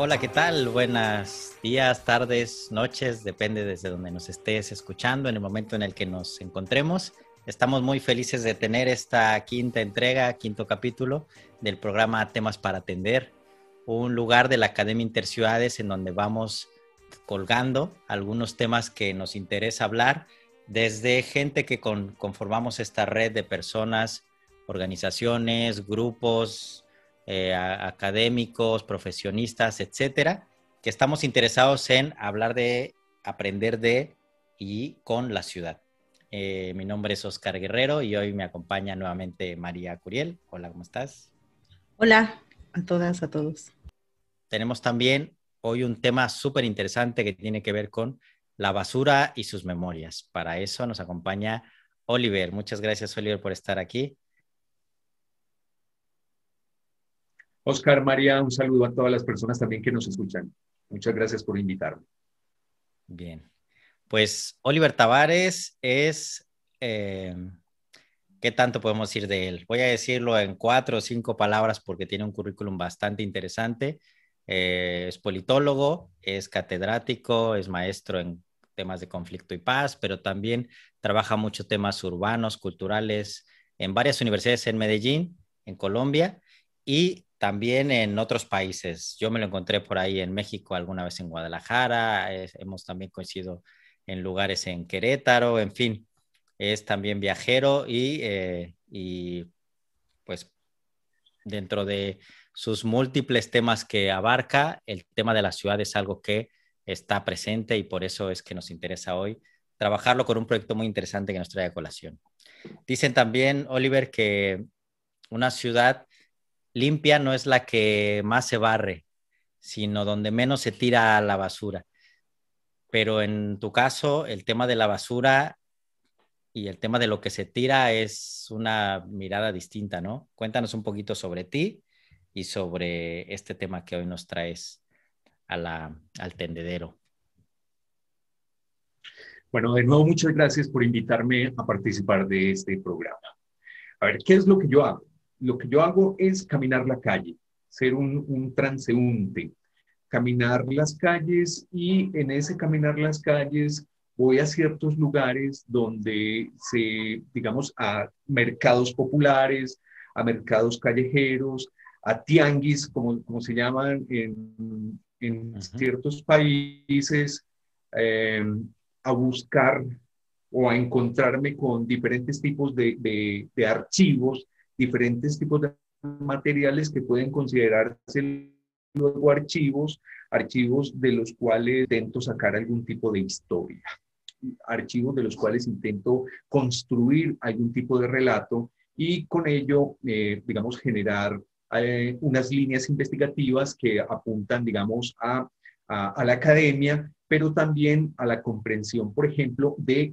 Hola, ¿qué tal? Buenos días, tardes, noches, depende desde donde nos estés escuchando en el momento en el que nos encontremos. Estamos muy felices de tener esta quinta entrega, quinto capítulo del programa Temas para Atender, un lugar de la Academia Interciudades en donde vamos colgando algunos temas que nos interesa hablar, desde gente que conformamos esta red de personas, organizaciones, grupos, eh, académicos, profesionistas, etcétera, que estamos interesados en hablar de, aprender de y con la ciudad. Eh, mi nombre es Oscar Guerrero y hoy me acompaña nuevamente María Curiel. Hola, ¿cómo estás? Hola a todas, a todos. Tenemos también hoy un tema súper interesante que tiene que ver con la basura y sus memorias. Para eso nos acompaña Oliver. Muchas gracias, Oliver, por estar aquí. Oscar, María, un saludo a todas las personas también que nos escuchan. Muchas gracias por invitarme. Bien. Pues Oliver Tavares es, eh, ¿qué tanto podemos decir de él? Voy a decirlo en cuatro o cinco palabras porque tiene un currículum bastante interesante. Eh, es politólogo, es catedrático, es maestro en temas de conflicto y paz, pero también trabaja mucho temas urbanos, culturales, en varias universidades en Medellín, en Colombia, y también en otros países. Yo me lo encontré por ahí en México, alguna vez en Guadalajara, hemos también coincidido en lugares en Querétaro, en fin, es también viajero y, eh, y pues dentro de sus múltiples temas que abarca, el tema de la ciudad es algo que está presente y por eso es que nos interesa hoy trabajarlo con un proyecto muy interesante que nos trae a colación. Dicen también, Oliver, que una ciudad limpia no es la que más se barre, sino donde menos se tira la basura. Pero en tu caso, el tema de la basura y el tema de lo que se tira es una mirada distinta, ¿no? Cuéntanos un poquito sobre ti y sobre este tema que hoy nos traes al tendedero. Bueno, de nuevo, muchas gracias por invitarme a participar de este programa. A ver, ¿qué es lo que yo hago? Lo que yo hago es caminar la calle, ser un, transeúnte, caminar las calles y en ese caminar las calles voy a ciertos lugares donde se, digamos, a mercados populares, a mercados callejeros, a tianguis, como, como se llaman en, ciertos países, eh, a buscar o a encontrarme con diferentes tipos de, de archivos diferentes tipos de materiales que pueden considerarse luego archivos, archivos de los cuales intento sacar algún tipo de historia, archivos de los cuales intento construir algún tipo de relato y con ello, eh, digamos, generar eh, unas líneas investigativas que apuntan, digamos, a, a, la academia, pero también a la comprensión, por ejemplo, de,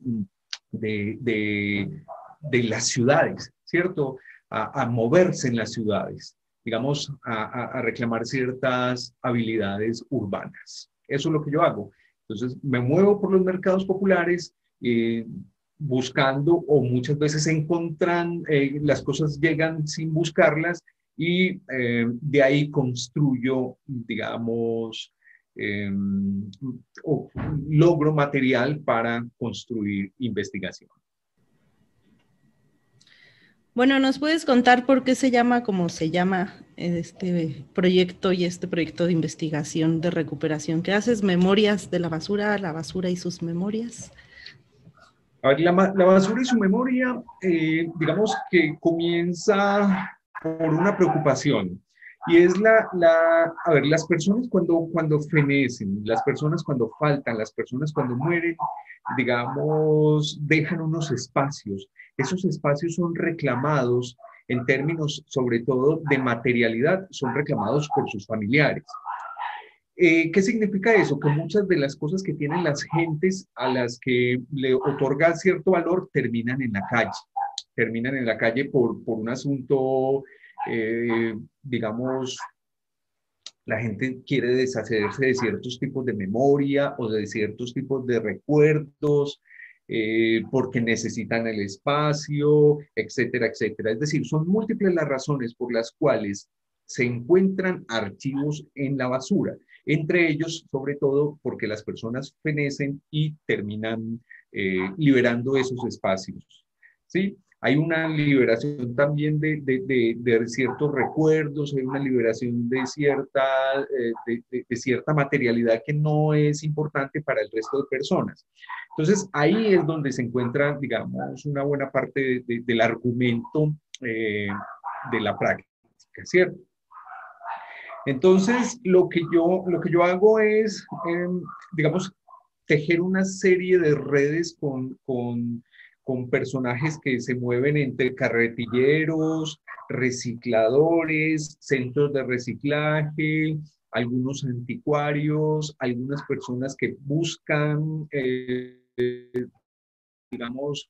de, de, de las ciudades, ¿cierto? A, moverse en las ciudades, digamos, a, reclamar ciertas habilidades urbanas. Eso es lo que yo hago. Entonces, me muevo por los mercados populares. Eh, buscando o muchas veces encontran, eh, las cosas llegan sin buscarlas y eh, de ahí construyo, digamos, em, logro material para construir investigación. Bueno, ¿nos puedes contar por qué se llama como se llama este proyecto y este proyecto de investigación de recuperación? ¿Qué haces? ¿Memorias de la basura, la basura y sus memorias? A ver, la, basura y su memoria, eh, digamos que comienza por una preocupación. Y es la, la, a ver, las personas cuando, cuando fenecen, las personas cuando faltan, las personas cuando mueren, digamos, dejan unos espacios. Esos espacios son reclamados en términos sobre todo de materialidad, son reclamados por sus familiares. Eh, ¿Qué significa eso? Que muchas de las cosas que tienen las gentes a las que le otorga cierto valor terminan en la calle, terminan en la calle por, por un asunto, eh, digamos, la gente quiere deshacerse de ciertos tipos de memoria o de ciertos tipos de recuerdos, eh, porque necesitan el espacio, etcétera, etcétera. Es decir, son múltiples las razones por las cuales se encuentran archivos en la basura. entre ellos, sobre todo, porque las personas fenecen y terminan eh, liberando esos espacios. ¿sí? Hay una liberación también de, de, ciertos recuerdos, hay una liberación de cierta, eh, de, cierta materialidad que no es importante para el resto de personas. Entonces, ahí es donde se encuentra, digamos, una buena parte del argumento eh, de la práctica, ¿cierto? Entonces, lo que yo, lo que yo hago es, em, digamos, tejer una serie de redes con, con, con, personajes que se mueven entre carretilleros, recicladores, centros de reciclaje, algunos anticuarios, algunas personas que buscan, eh, digamos,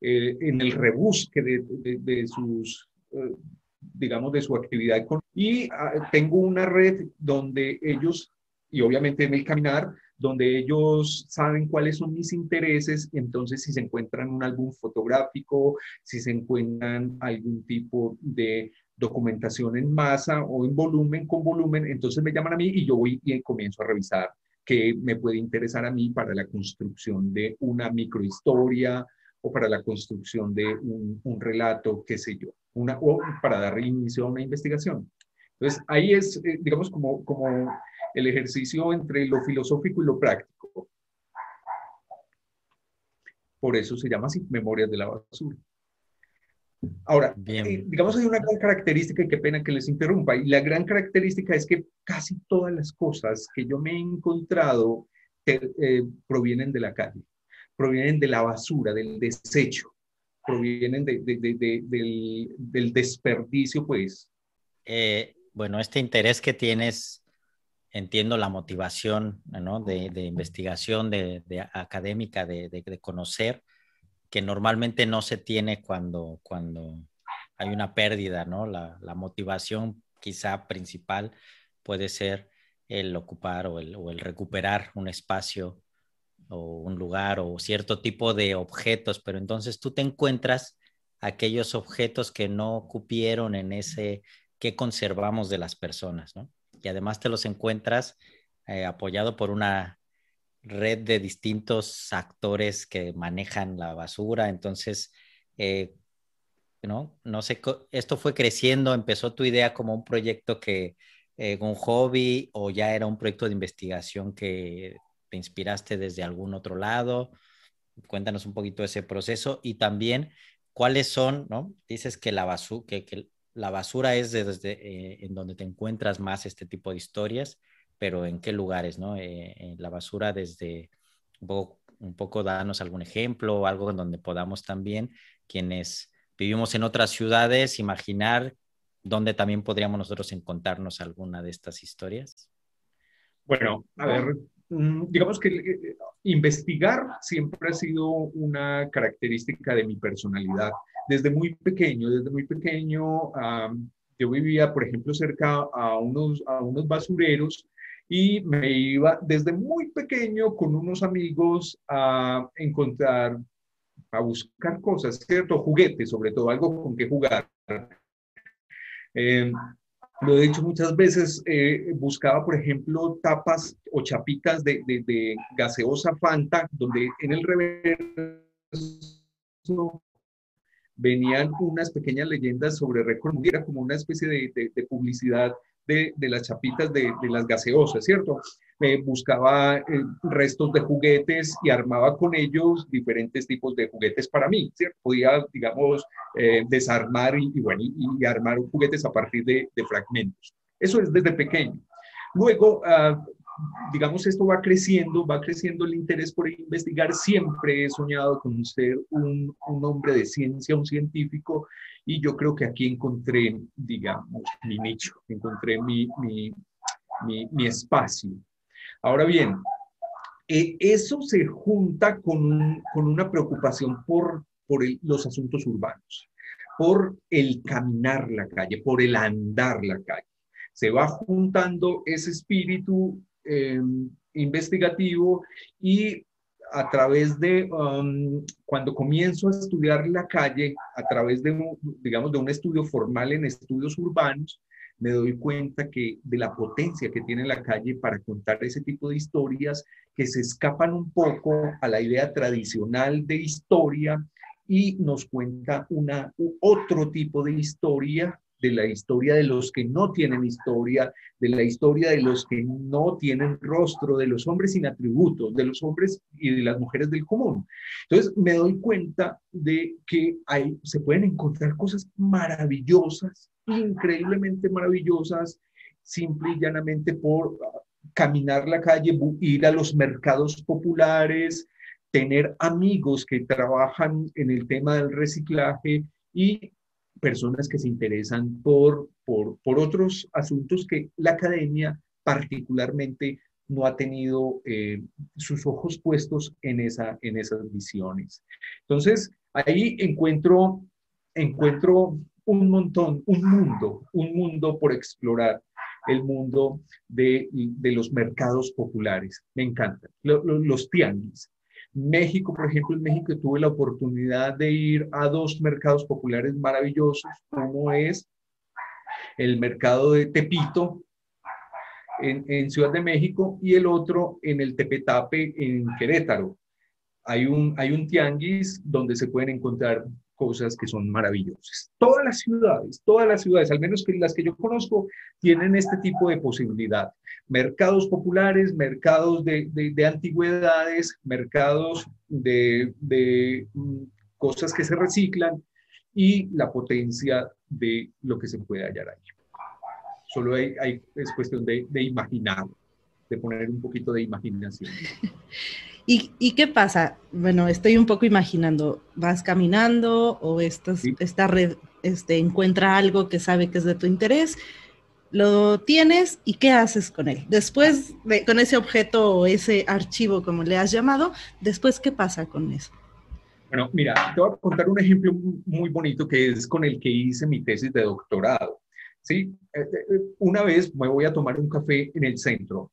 eh, en el rebusque de, sus, eh, digamos, de su actividad. Y ah, tengo una red donde ellos, y obviamente en el caminar, donde ellos saben cuáles son mis intereses, entonces si se encuentran un álbum fotográfico, si se encuentran algún tipo de documentación en masa o en volumen con volumen, entonces me llaman a mí y yo voy y comienzo a revisar qué me puede interesar a mí para la construcción de una microhistoria o para la construcción de un, un relato, qué sé yo, una, o para dar inicio a una investigación. Entonces, ahí es, eh, digamos, como, como el ejercicio entre lo filosófico y lo práctico. Por eso se llama así, Memorias de la Basura. Ahora, eh, digamos, hay una gran característica, y qué pena que les interrumpa, y la gran característica es que casi todas las cosas que yo me he encontrado eh, provienen de la calle, provienen de la basura, del desecho, provienen de, de, de, del, del, desperdicio, pues. Eh, bueno, este interés que tienes, entiendo la motivación ¿no? de, investigación, de, académica, de, conocer, que normalmente no se tiene cuando, cuando hay una pérdida, ¿no? La, motivación quizá principal puede ser el ocupar o el, o el recuperar un espacio o un lugar o cierto tipo de objetos, pero entonces tú te encuentras aquellos objetos que no cupieron en ese qué conservamos de las personas, ¿no? Y además te los encuentras eh, apoyado por una red de distintos actores que manejan la basura. Entonces, eh, ¿no? No sé, esto fue creciendo, empezó tu idea como un proyecto que, eh, un hobby o ya era un proyecto de investigación que te inspiraste desde algún otro lado. Cuéntanos un poquito ese proceso y también cuáles son, ¿no? Dices que la basura, que, que, la basura es desde eh, en donde te encuentras más este tipo de historias, pero en qué lugares, ¿no? Eh, la basura desde un poco, un poco darnos algún ejemplo o algo en donde podamos también, quienes vivimos en otras ciudades, imaginar dónde también podríamos nosotros encontrarnos alguna de estas historias. Bueno, a ver, digamos que eh, investigar siempre ha sido una característica de mi personalidad desde muy pequeño, desde muy pequeño, yo vivía, por ejemplo, cerca a unos, a unos basureros y me iba desde muy pequeño con unos amigos a encontrar, a buscar cosas, ¿cierto? Juguetes, sobre todo, algo con que jugar. Em, lo he dicho muchas veces, eh, buscaba, por ejemplo, tapas o chapitas de, de, de gaseosa Fanta, donde en el reverso venían unas pequeñas leyendas sobre récord, era como una especie de, publicidad de, las chapitas de, las gaseosas, ¿cierto? Buscaba eh, restos de juguetes y armaba con ellos diferentes tipos de juguetes para mí, ¿cierto? Podía, digamos, eh, desarmar y, bueno, y, armar juguetes a partir de, fragmentos. Eso es desde pequeño. Luego, uh, digamos, esto va creciendo, va creciendo el interés por investigar. Siempre he soñado con ser un, un, hombre de ciencia, un científico, y yo creo que aquí encontré, digamos, mi nicho, encontré mi, mi, mi, espacio. Ahora bien, eh, eso se junta con, con una preocupación por, por los asuntos urbanos, por el caminar la calle, por el andar la calle. Se va juntando ese espíritu Em, investigativo y a través de, um, cuando comienzo a estudiar la calle, a través de, digamos, de un estudio formal en estudios urbanos, me doy cuenta que de la potencia que tiene la calle para contar ese tipo de historias que se escapan un poco a la idea tradicional de historia y nos cuenta una otro tipo de historia de la historia de los que no tienen historia, de la historia de los que no tienen rostro, de los hombres sin atributos, de los hombres y de las mujeres del común. Entonces me doy cuenta de que hay, se pueden encontrar cosas maravillosas, increíblemente maravillosas, simple y llanamente por caminar la calle, ir a los mercados populares, tener amigos que trabajan en el tema del reciclaje y personas que se interesan por, por, por otros asuntos que la academia particularmente no ha tenido eh, sus ojos puestos en, esa, en esas visiones. Entonces, ahí encuentro, encuentro un montón, un mundo, un mundo por explorar, el mundo de, de los mercados populares. Me encanta. los tianguis. México, por ejemplo, en México tuve la oportunidad de ir a dos mercados populares maravillosos. Uno es el mercado de Tepito en, en, Ciudad de México y el otro en el Tepetape en Querétaro. Hay un, hay un tianguis donde se pueden encontrar cosas que son maravillosas. Todas las ciudades, todas las ciudades, al menos que las que yo conozco, tienen este tipo de posibilidad. Mercados populares, mercados de, de, antigüedades, mercados de, de mm, cosas que se reciclan y la potencia de lo que se puede hallar ahí. Solo hay, hay es cuestión de, de imaginar, de poner un poquito de imaginación. ¿Y, qué pasa? Bueno, estoy un poco imaginando, vas caminando o estás, esta red este, encuentra algo que sabe que es de tu interés, lo tienes y qué haces con él. Después, de, con ese objeto o ese archivo, como le has llamado, después, ¿qué pasa con eso? Bueno, mira, te voy a contar un ejemplo muy bonito que es con el que hice mi tesis de doctorado. ¿sí? Eh, eh, una vez me voy a tomar un café en el centro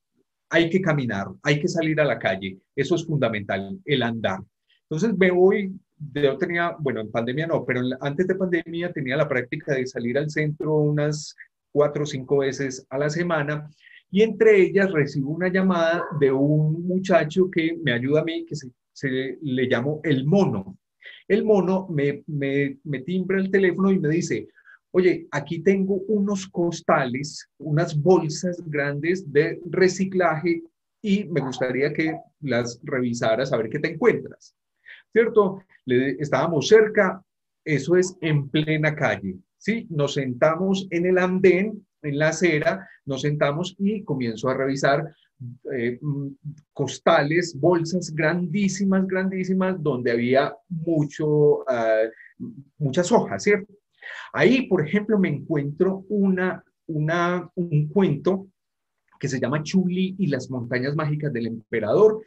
hay que caminar, hay que salir a la calle, eso es fundamental, el andar. Entonces me voy, yo tenía, bueno, en pandemia no, pero antes de pandemia tenía la práctica de salir al centro unas cuatro o cinco veces a la semana y entre ellas recibo una llamada de un muchacho que me ayuda a mí, que se, le llamo el mono. El mono me, me, me timbra el teléfono y me dice, oye, aquí tengo unos costales, unas bolsas grandes de reciclaje y me gustaría que las revisaras a ver qué te encuentras. ¿Cierto? Le, estábamos cerca, eso es en plena calle, ¿sí? Nos sentamos en el andén, en la acera, nos sentamos y comienzo a revisar eh, mm, costales, bolsas grandísimas, grandísimas, donde había mucho, ah, muchas hojas, ¿cierto? Ahí, por ejemplo, me encuentro una, un cuento que se llama Chuli y las montañas mágicas del emperador.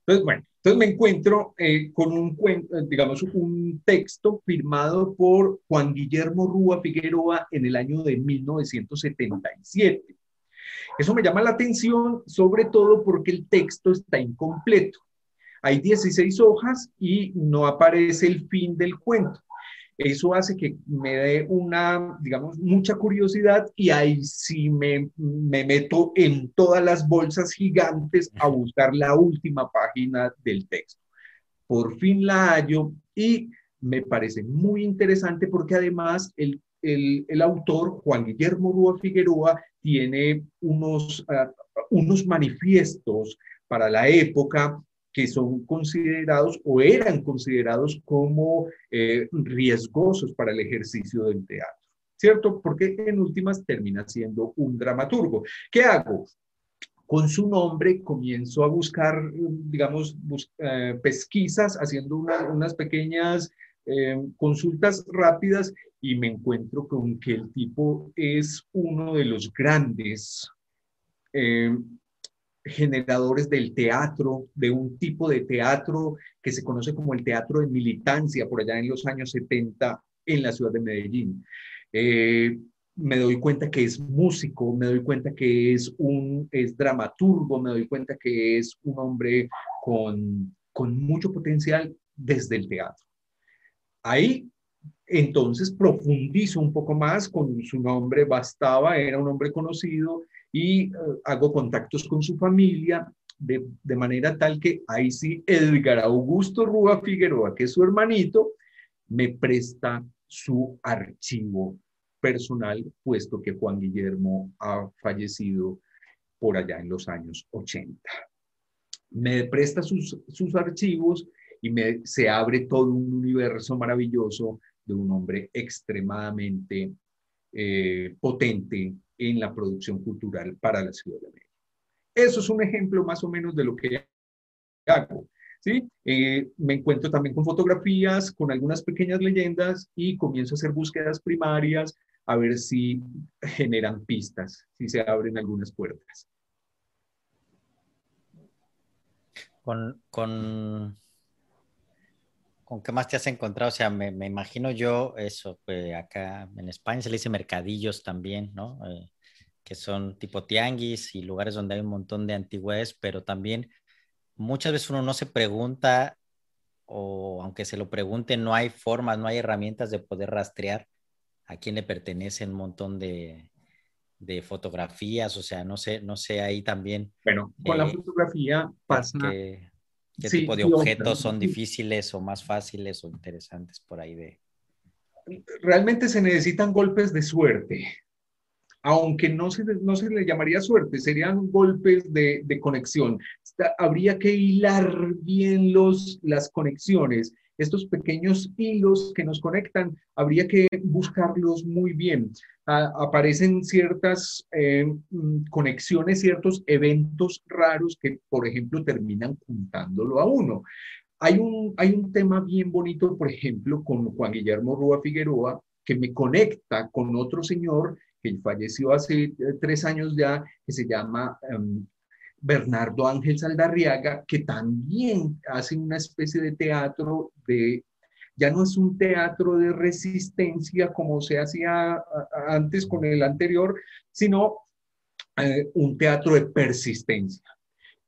Entonces, bueno, entonces me encuentro eh, con un cuento, digamos, un texto firmado por Juan Guillermo Rúa Figueroa en el año de 1977. Eso me llama la atención, sobre todo porque el texto está incompleto. Hay 16 hojas y no aparece el fin del cuento. Eso hace que me dé una, digamos, mucha curiosidad y ahí sí me, me meto en todas las bolsas gigantes a buscar la última página del texto. Por fin la hallo y me parece muy interesante porque además el, el, el autor, Juan Guillermo Rúa Figueroa, tiene unos, uh, unos manifiestos para la época que son considerados o eran considerados como eh, riesgosos para el ejercicio del teatro, ¿cierto? Porque en últimas termina siendo un dramaturgo. ¿Qué hago? Con su nombre comienzo a buscar, digamos, eh, pesquisas, haciendo unas pequeñas eh, consultas rápidas y me encuentro con que el tipo es uno de los grandes generadores del teatro, de un tipo de teatro que se conoce como el teatro de militancia por allá en los años 70 en la ciudad de Medellín. Eh, me doy cuenta que es músico, me doy cuenta que es un es dramaturgo, me doy cuenta que es un hombre con, con mucho potencial desde el teatro. Ahí entonces profundizo un poco más con su nombre, bastaba, era un hombre conocido y eh, hago contactos con su familia de, de, manera tal que ahí sí Edgar Augusto Rúa Figueroa, que es su hermanito, me presta su archivo personal, puesto que Juan Guillermo ha fallecido por allá en los años 80. Me presta sus, sus archivos y me, se abre todo un universo maravilloso de un hombre extremadamente eh, potente en la producción cultural para la Ciudad de México. Eso es un ejemplo más o menos de lo que hago. ¿sí? Eh, me encuentro también con fotografías, con algunas pequeñas leyendas y comienzo a hacer búsquedas primarias a ver si generan pistas, si se abren algunas puertas. Con, con, ¿Con qué más te has encontrado? O sea, me, me imagino yo eso, pues acá en España se le dice mercadillos también, ¿no? Eh, que son tipo tianguis y lugares donde hay un montón de antigüedades, pero también muchas veces uno no se pregunta, o aunque se lo pregunte, no hay formas, no hay herramientas de poder rastrear a quién le pertenece un montón de, de fotografías, o sea, no sé, no sé ahí también. Bueno, con la eh, fotografía pasa... Que, ¿Qué tipo de objetos son difíciles o más fáciles o interesantes por ahí de? Realmente se necesitan golpes de suerte, aunque no se, no se le llamaría suerte, serían golpes de, de conexión. habría que hilar bien los, las conexiones estos pequeños hilos que nos conectan, habría que buscarlos muy bien. aparecen ciertas eh, mm, conexiones, ciertos eventos raros que, por ejemplo, terminan juntándolo a uno. Hay un, hay un tema bien bonito, por ejemplo, con Juan Guillermo Rúa Figueroa, que me conecta con otro señor que falleció hace eh, tres años ya, que se llama em, Bernardo Ángel Saldarriaga, que también hace una especie de teatro de, ya no es un teatro de resistencia como se hacía antes con el anterior, sino eh, un teatro de persistencia.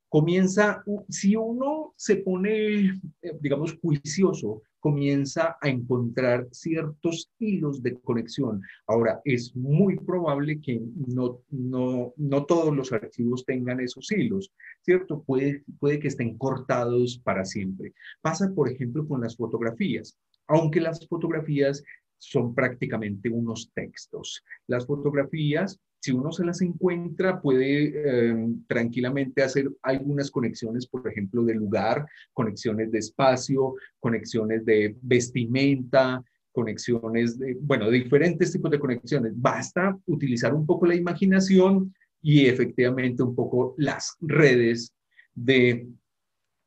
Comienza, si uno se pone, eh, digamos, juicioso comienza a encontrar ciertos hilos de conexión. Ahora, es muy probable que no, no, no todos los archivos tengan esos hilos, ¿cierto? Puede, puede que estén cortados para siempre. Pasa, por ejemplo, con las fotografías. Aunque las fotografías son prácticamente unos textos. Las fotografías si uno se las encuentra, puede em, tranquilamente hacer algunas conexiones, por ejemplo, de lugar, conexiones de espacio, conexiones de vestimenta, conexiones de, bueno, diferentes tipos de conexiones. Basta utilizar un poco la imaginación y efectivamente un poco las redes de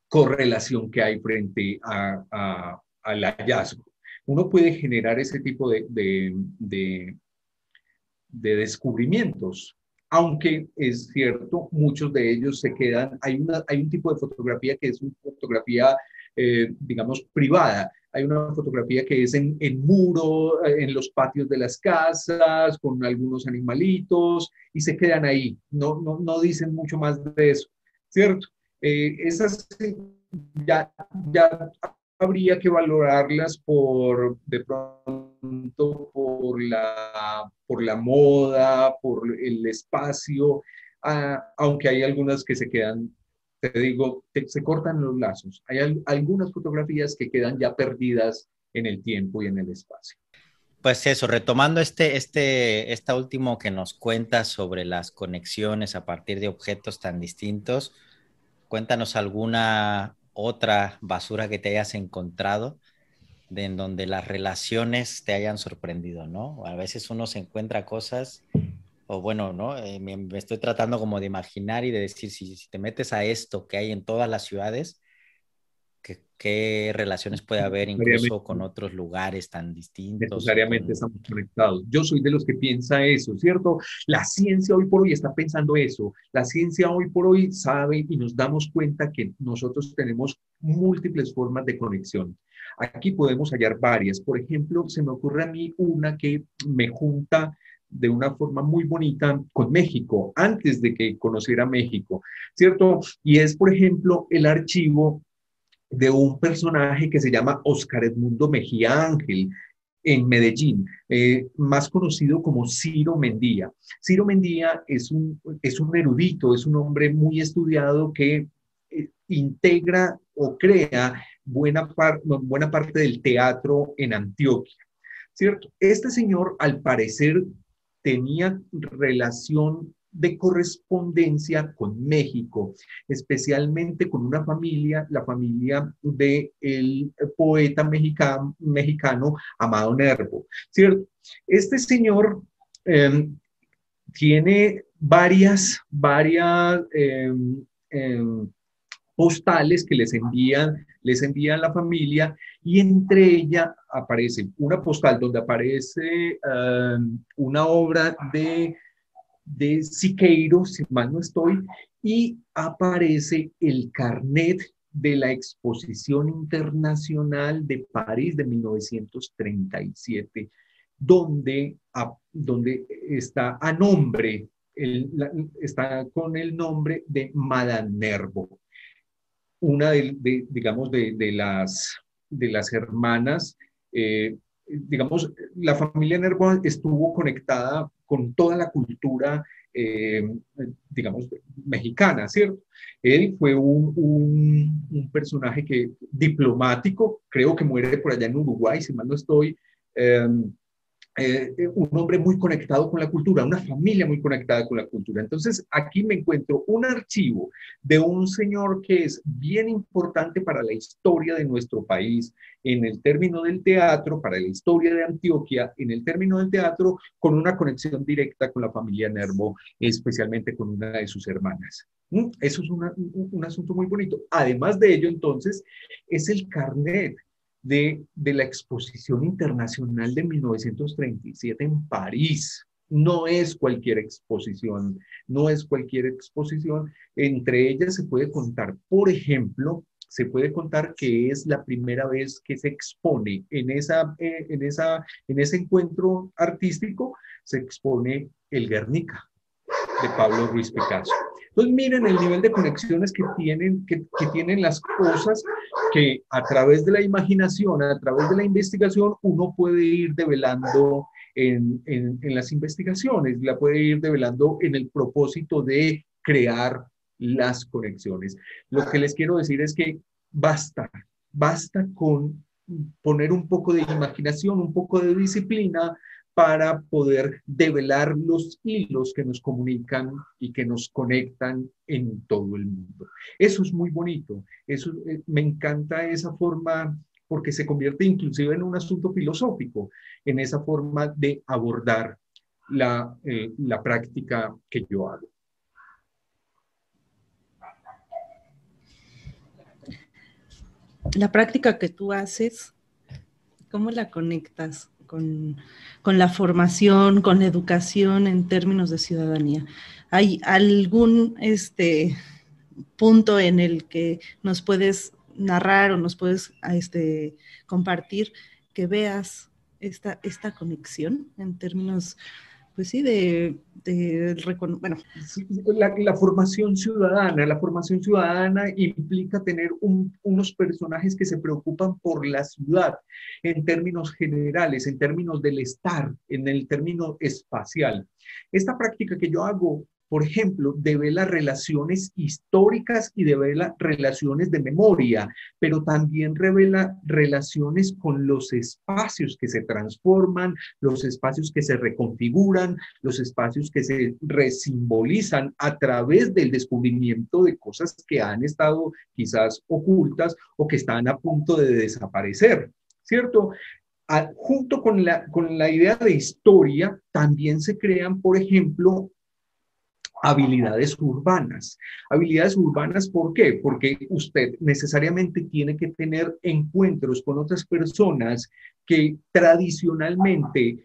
correlación que hay frente a, al hallazgo. Uno puede generar ese tipo de de descubrimientos, aunque es cierto, muchos de ellos se quedan, hay, una, hay un tipo de fotografía que es una fotografía, eh, digamos, privada. Hay una fotografía que es en, en muro, eh, en los patios de las casas, con algunos animalitos, y se quedan ahí. No, no, no dicen mucho más de eso, ¿cierto? Eh, esas ya, ya habría que valorarlas por, de pronto, por la, por la moda, por el espacio, ah, aunque hay algunas que se quedan, te digo, se cortan los lazos. Hay algunas fotografías que quedan ya perdidas en el tiempo y en el espacio. Pues eso, retomando este, este, esta último que nos cuenta sobre las conexiones a partir de objetos tan distintos, cuéntanos alguna otra basura que te hayas encontrado de en donde las relaciones te hayan sorprendido, ¿no? A veces uno se encuentra cosas, o bueno, ¿no? Eh, me, estoy tratando como de imaginar y de decir, si, si, te metes a esto que hay en todas las ciudades, qué relaciones puede haber incluso con otros lugares tan distintos. Necesariamente estamos conectados. Yo soy de los que piensa eso, ¿cierto? La ciencia hoy por hoy está pensando eso. La ciencia hoy por hoy sabe y nos damos cuenta que nosotros tenemos múltiples formas de conexión. Aquí podemos hallar varias. Por ejemplo, se me ocurre a mí una que me junta de una forma muy bonita con México, antes de que conociera México, ¿cierto? Y es, por ejemplo, el archivo de un personaje que se llama Oscar Edmundo Mejía Ángel. en Medellín, eh, más conocido como Ciro Mendía. Ciro Mendía es un, es un erudito, es un hombre muy estudiado que eh, integra o crea buena, buena parte del teatro en Antioquia. ¿Cierto? Este señor, al parecer, tenía relación de correspondencia con México, especialmente con una familia, la familia del el poeta mexicano, mexicano Amado Nervo, ¿cierto? Este señor em, tiene varias, varias em, em, postales que les envían, les envían la familia y entre ellas aparece una postal donde aparece una obra de de Siqueiro, si mal no estoy, y aparece el carnet de la Exposición Internacional de París de 1937, donde, donde está a nombre, está con el nombre de Madame Nervo, una de, digamos, de, las, de las hermanas eh, digamos, la familia Nervo estuvo conectada con toda la cultura, eh, digamos, mexicana, ¿cierto? Él fue un, personaje que, diplomático, creo que muere por allá en Uruguay, si mal no estoy, eh, eh, un hombre muy conectado con la cultura, una familia muy conectada con la cultura. Entonces, aquí me encuentro un archivo de un señor que es bien importante para la historia de nuestro país, en el término del teatro, para la historia de Antioquia, en el término del teatro, con una conexión directa con la familia Nervo, especialmente con una de sus hermanas. ¿Mm? Eso es un asunto muy bonito. Además de ello, entonces, es el carnet de, la Exposición Internacional de 1937 en París. No es cualquier exposición, no es cualquier exposición. Entre ellas se puede contar, por ejemplo, se puede contar que es la primera vez que se expone en, esa, eh, en, esa, en ese encuentro artístico, se expone el Guernica de Pablo Ruiz Picasso. Entonces miren el nivel de conexiones que tienen, que, que tienen las cosas que a través de la imaginación, a través de la investigación, uno puede ir develando en, en, en, las investigaciones, la puede ir develando en el propósito de crear las conexiones. Lo que les quiero decir es que basta, basta con poner un poco de imaginación, un poco de disciplina, para poder develar los hilos que nos comunican y que nos conectan en todo el mundo. Eso es muy bonito, eso, eh, me encanta esa forma porque se convierte inclusive en un asunto filosófico, en esa forma de abordar la, eh, la práctica que yo hago. La práctica que tú haces, ¿cómo la conectas con, la formación, con la educación en términos de ciudadanía. ¿Hay algún este, punto en el que nos puedes narrar o nos puedes este, compartir que veas esta, esta conexión en términos pues sí, de, bueno. La, formación ciudadana, la formación ciudadana implica tener unos personajes que se preocupan por la ciudad en términos generales, en términos del estar, en el término espacial. Esta práctica que yo hago por ejemplo, devela relaciones históricas y devela relaciones de memoria, pero también revela relaciones con los espacios que se transforman, los espacios que se reconfiguran, los espacios que se resimbolizan a través del descubrimiento de cosas que han estado quizás ocultas o que están a punto de desaparecer. ¿Cierto? junto con la, con la idea de historia, también se crean, por ejemplo, habilidades urbanas. Habilidades urbanas, ¿por qué? Porque usted necesariamente tiene que tener encuentros con otras personas que tradicionalmente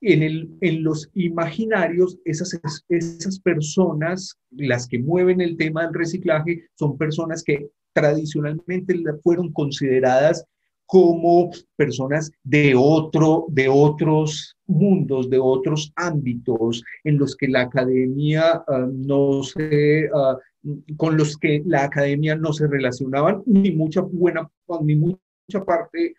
en, el, en los imaginarios, esas, esas personas, las que mueven el tema del reciclaje, son personas que tradicionalmente fueron consideradas como personas de, otro, de otros mundos, de otros ámbitos en los que la academia ah, no se, ah, con los que la academia no se relacionaban, ni mucha buena, ni mucha parte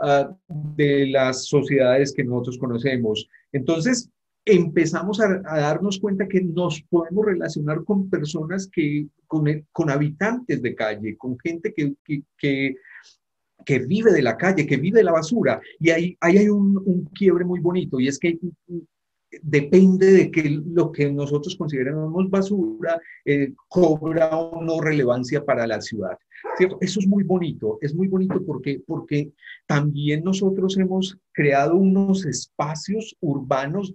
ah, de las sociedades que nosotros conocemos. Entonces, empezamos a, darnos cuenta que nos podemos relacionar con personas que, con, con habitantes de calle, con gente que, que, vive de la calle, que vive de la basura. Y ahí, ahí hay un, un quiebre muy bonito y es que depende de que lo que nosotros consideramos basura eh, cobra o no relevancia para la ciudad. ¿cierto? Eso es muy bonito, es muy bonito porque, porque también nosotros hemos creado unos espacios urbanos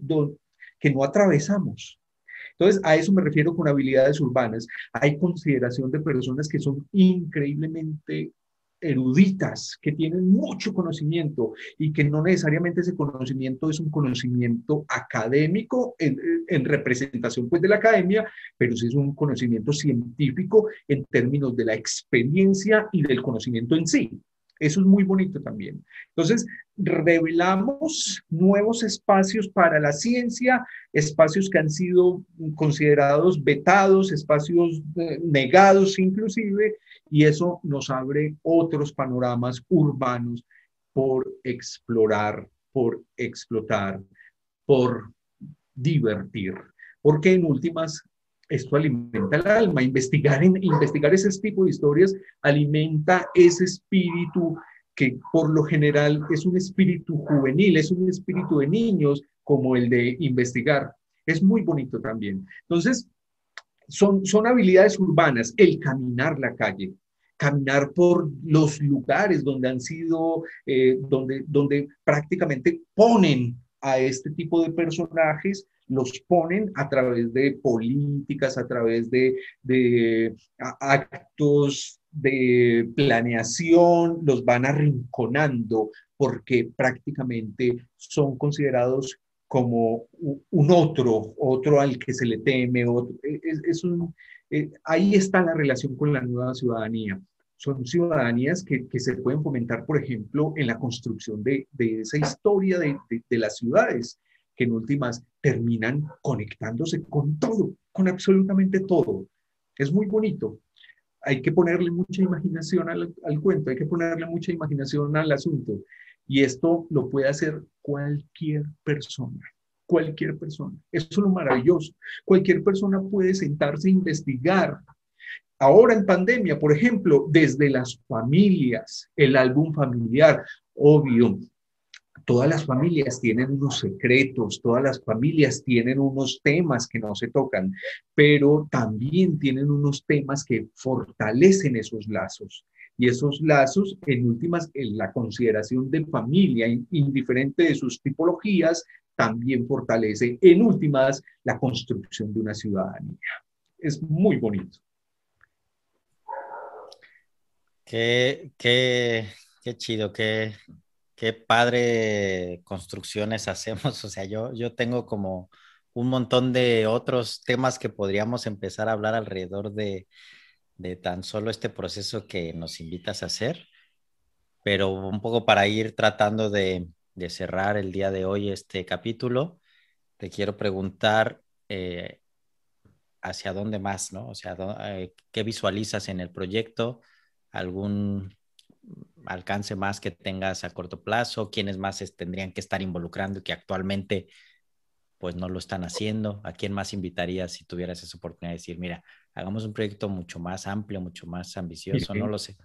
que no atravesamos. Entonces, a eso me refiero con habilidades urbanas. Hay consideración de personas que son increíblemente eruditas, que tienen mucho conocimiento y que no necesariamente ese conocimiento es un conocimiento académico en, en, representación pues de la academia, pero sí es un conocimiento científico en términos de la experiencia y del conocimiento en sí. Eso es muy bonito también. Entonces, revelamos nuevos espacios para la ciencia, espacios que han sido considerados vetados, espacios eh, negados inclusive, y eso nos abre otros panoramas urbanos por explorar, por explotar, por divertir. Porque en últimas esto alimenta el alma. Investigar, investigar ese tipo de historias alimenta ese espíritu que por lo general es un espíritu juvenil, es un espíritu de niños como el de investigar. Es muy bonito también. Entonces, son, son habilidades urbanas, el caminar la calle, caminar por los lugares donde han sido, eh, donde, donde prácticamente ponen a este tipo de personajes los ponen a través de políticas, a través de, actos de planeación, los van arrinconando porque prácticamente son considerados como un otro, otro al que se le teme. Otro, es, eh, ahí está la relación con la nueva ciudadanía. Son ciudadanías que, se pueden fomentar, por ejemplo, en la construcción de, esa historia de, de las ciudades que en últimas terminan conectándose con todo, con absolutamente todo. Es muy bonito. Hay que ponerle mucha imaginación al, cuento, hay que ponerle mucha imaginación al asunto. Y esto lo puede hacer cualquier persona, cualquier persona. Eso es lo maravilloso. Cualquier persona puede sentarse a investigar. Ahora en pandemia, por ejemplo, desde las familias, el álbum familiar, obvio, todas las familias tienen unos secretos, todas las familias tienen unos temas que no se tocan, pero también tienen unos temas que fortalecen esos lazos. Y esos lazos, en últimas, en la consideración de familia, indiferente de sus tipologías, también fortalece, en últimas, la construcción de una ciudadanía. Es muy bonito. Qué, qué, qué chido, qué, qué padre construcciones hacemos. O sea, yo, yo tengo como un montón de otros temas que podríamos empezar a hablar alrededor de, de tan solo este proceso que nos invitas a hacer. Pero un poco para ir tratando de, de cerrar el día de hoy este capítulo, te quiero preguntar eh, hacia dónde más, ¿no? O sea, eh, ¿qué visualizas en el proyecto? ¿Algún alcance más que tengas a corto plazo, quiénes más tendrían que estar involucrando y que actualmente pues no lo están haciendo, a quién más invitarías si tuvieras esa oportunidad de decir, mira, hagamos un proyecto mucho más amplio, mucho más ambicioso, no lo sé,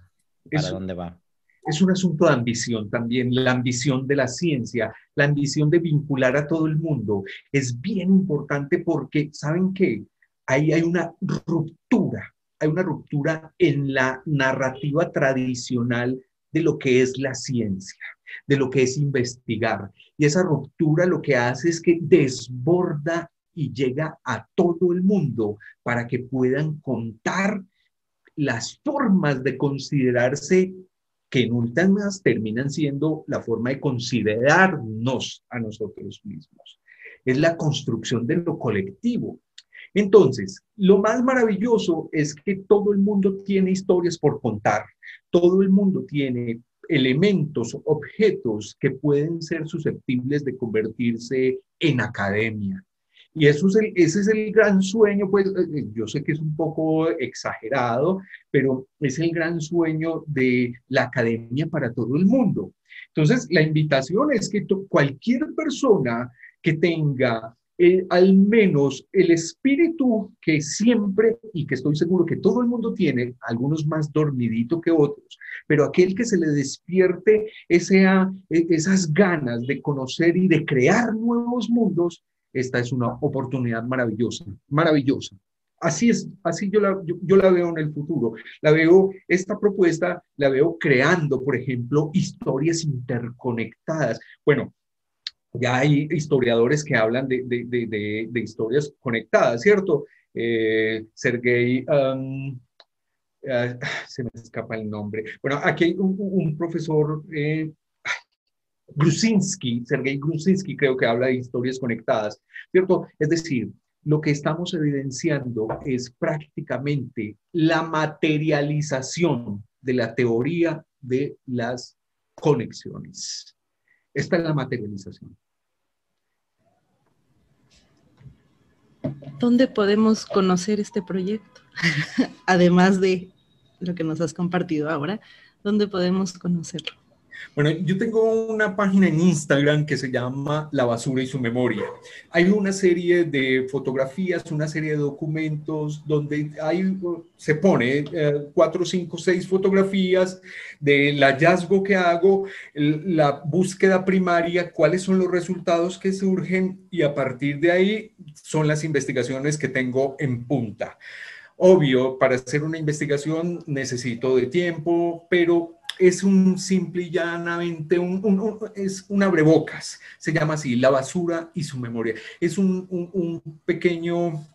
¿para dónde va? Es un asunto de ambición también, la ambición de la ciencia, la ambición de vincular a todo el mundo. Es bien importante porque, ¿saben qué? Ahí hay una ruptura hay una ruptura en la narrativa tradicional de lo que es la ciencia, de lo que es investigar. Y esa ruptura lo que hace es que desborda y llega a todo el mundo para que puedan contar las formas de considerarse que en últimas terminan siendo la forma de considerarnos a nosotros mismos. Es la construcción de lo colectivo, entonces, lo más maravilloso es que todo el mundo tiene historias por contar, todo el mundo tiene elementos, objetos que pueden ser susceptibles de convertirse en academia. Y eso es ese es el gran sueño, pues eh, eh, yo sé que es un poco exagerado, pero es el gran sueño de la academia para todo el mundo. Entonces, la invitación es que cualquier persona que tenga eh, al menos el espíritu que siempre y que estoy seguro que todo el mundo tiene, algunos más dormidito que otros, pero aquel que se le despierte esa, e, esas ganas de conocer y de crear nuevos mundos, esta es una oportunidad maravillosa, maravillosa. Así es, así yo la, yo la veo en el futuro. La veo, esta propuesta la veo creando, por ejemplo, historias interconectadas. Bueno, ya hay historiadores que hablan de, de, de, historias conectadas, ¿cierto? Eh, Sergei, um, ah, se me escapa el nombre. Bueno, aquí hay un, profesor, eh, Grusinski, Sergei Grusinski, creo que habla de historias conectadas, ¿cierto? Es decir, lo que estamos evidenciando es prácticamente la materialización de la teoría de las conexiones. Esta es la materialización. ¿Dónde podemos conocer este proyecto? Además de lo que nos has compartido ahora, ¿dónde podemos conocerlo? Bueno, yo tengo una página en Instagram que se llama La basura y su memoria. Hay una serie de fotografías, una serie de documentos donde hay, se pone eh, cuatro, cinco, seis fotografías del hallazgo que hago, la búsqueda primaria, cuáles son los resultados que surgen y a partir de ahí son las investigaciones que tengo en punta. Obvio, para hacer una investigación necesito de tiempo, pero es un simple y llanamente, un, es un abrebocas, se llama así, la basura y su memoria. Es un, pequeño,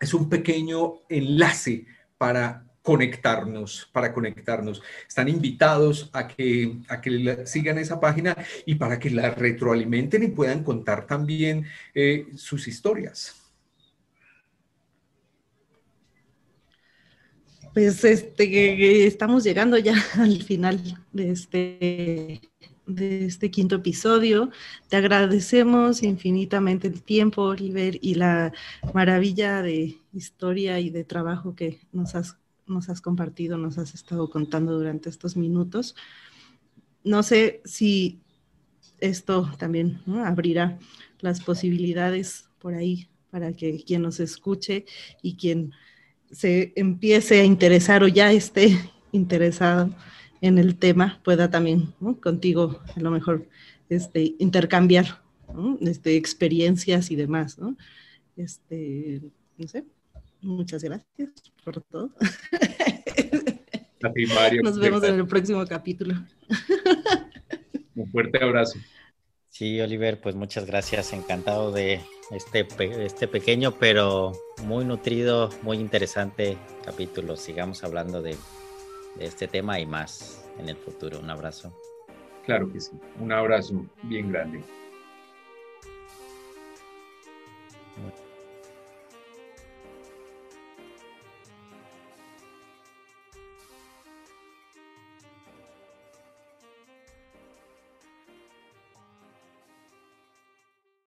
es un pequeño enlace para conectarnos, para conectarnos. Están invitados a que, a que sigan esa página y para que la retroalimenten y puedan contar también eh, sus historias. Pues este, estamos llegando ya al final de este, de este quinto episodio. Te agradecemos infinitamente el tiempo, Oliver, y la maravilla de historia y de trabajo que nos has, nos has compartido, nos has estado contando durante estos minutos. No sé si esto también abrirá las posibilidades por ahí para que quien nos escuche y quien se empiece a interesar o ya esté interesado en el tema, pueda también contigo a lo mejor este, intercambiar este, experiencias y demás. ¿no? Este, no sé, muchas gracias por todo. Nos vemos en el próximo capítulo. Un fuerte abrazo. Sí, Oliver, pues muchas gracias. Encantado de este, este pequeño pero muy nutrido, muy interesante capítulo. Sigamos hablando de, de este tema y más en el futuro. Un abrazo. Claro que sí. Un abrazo bien grande.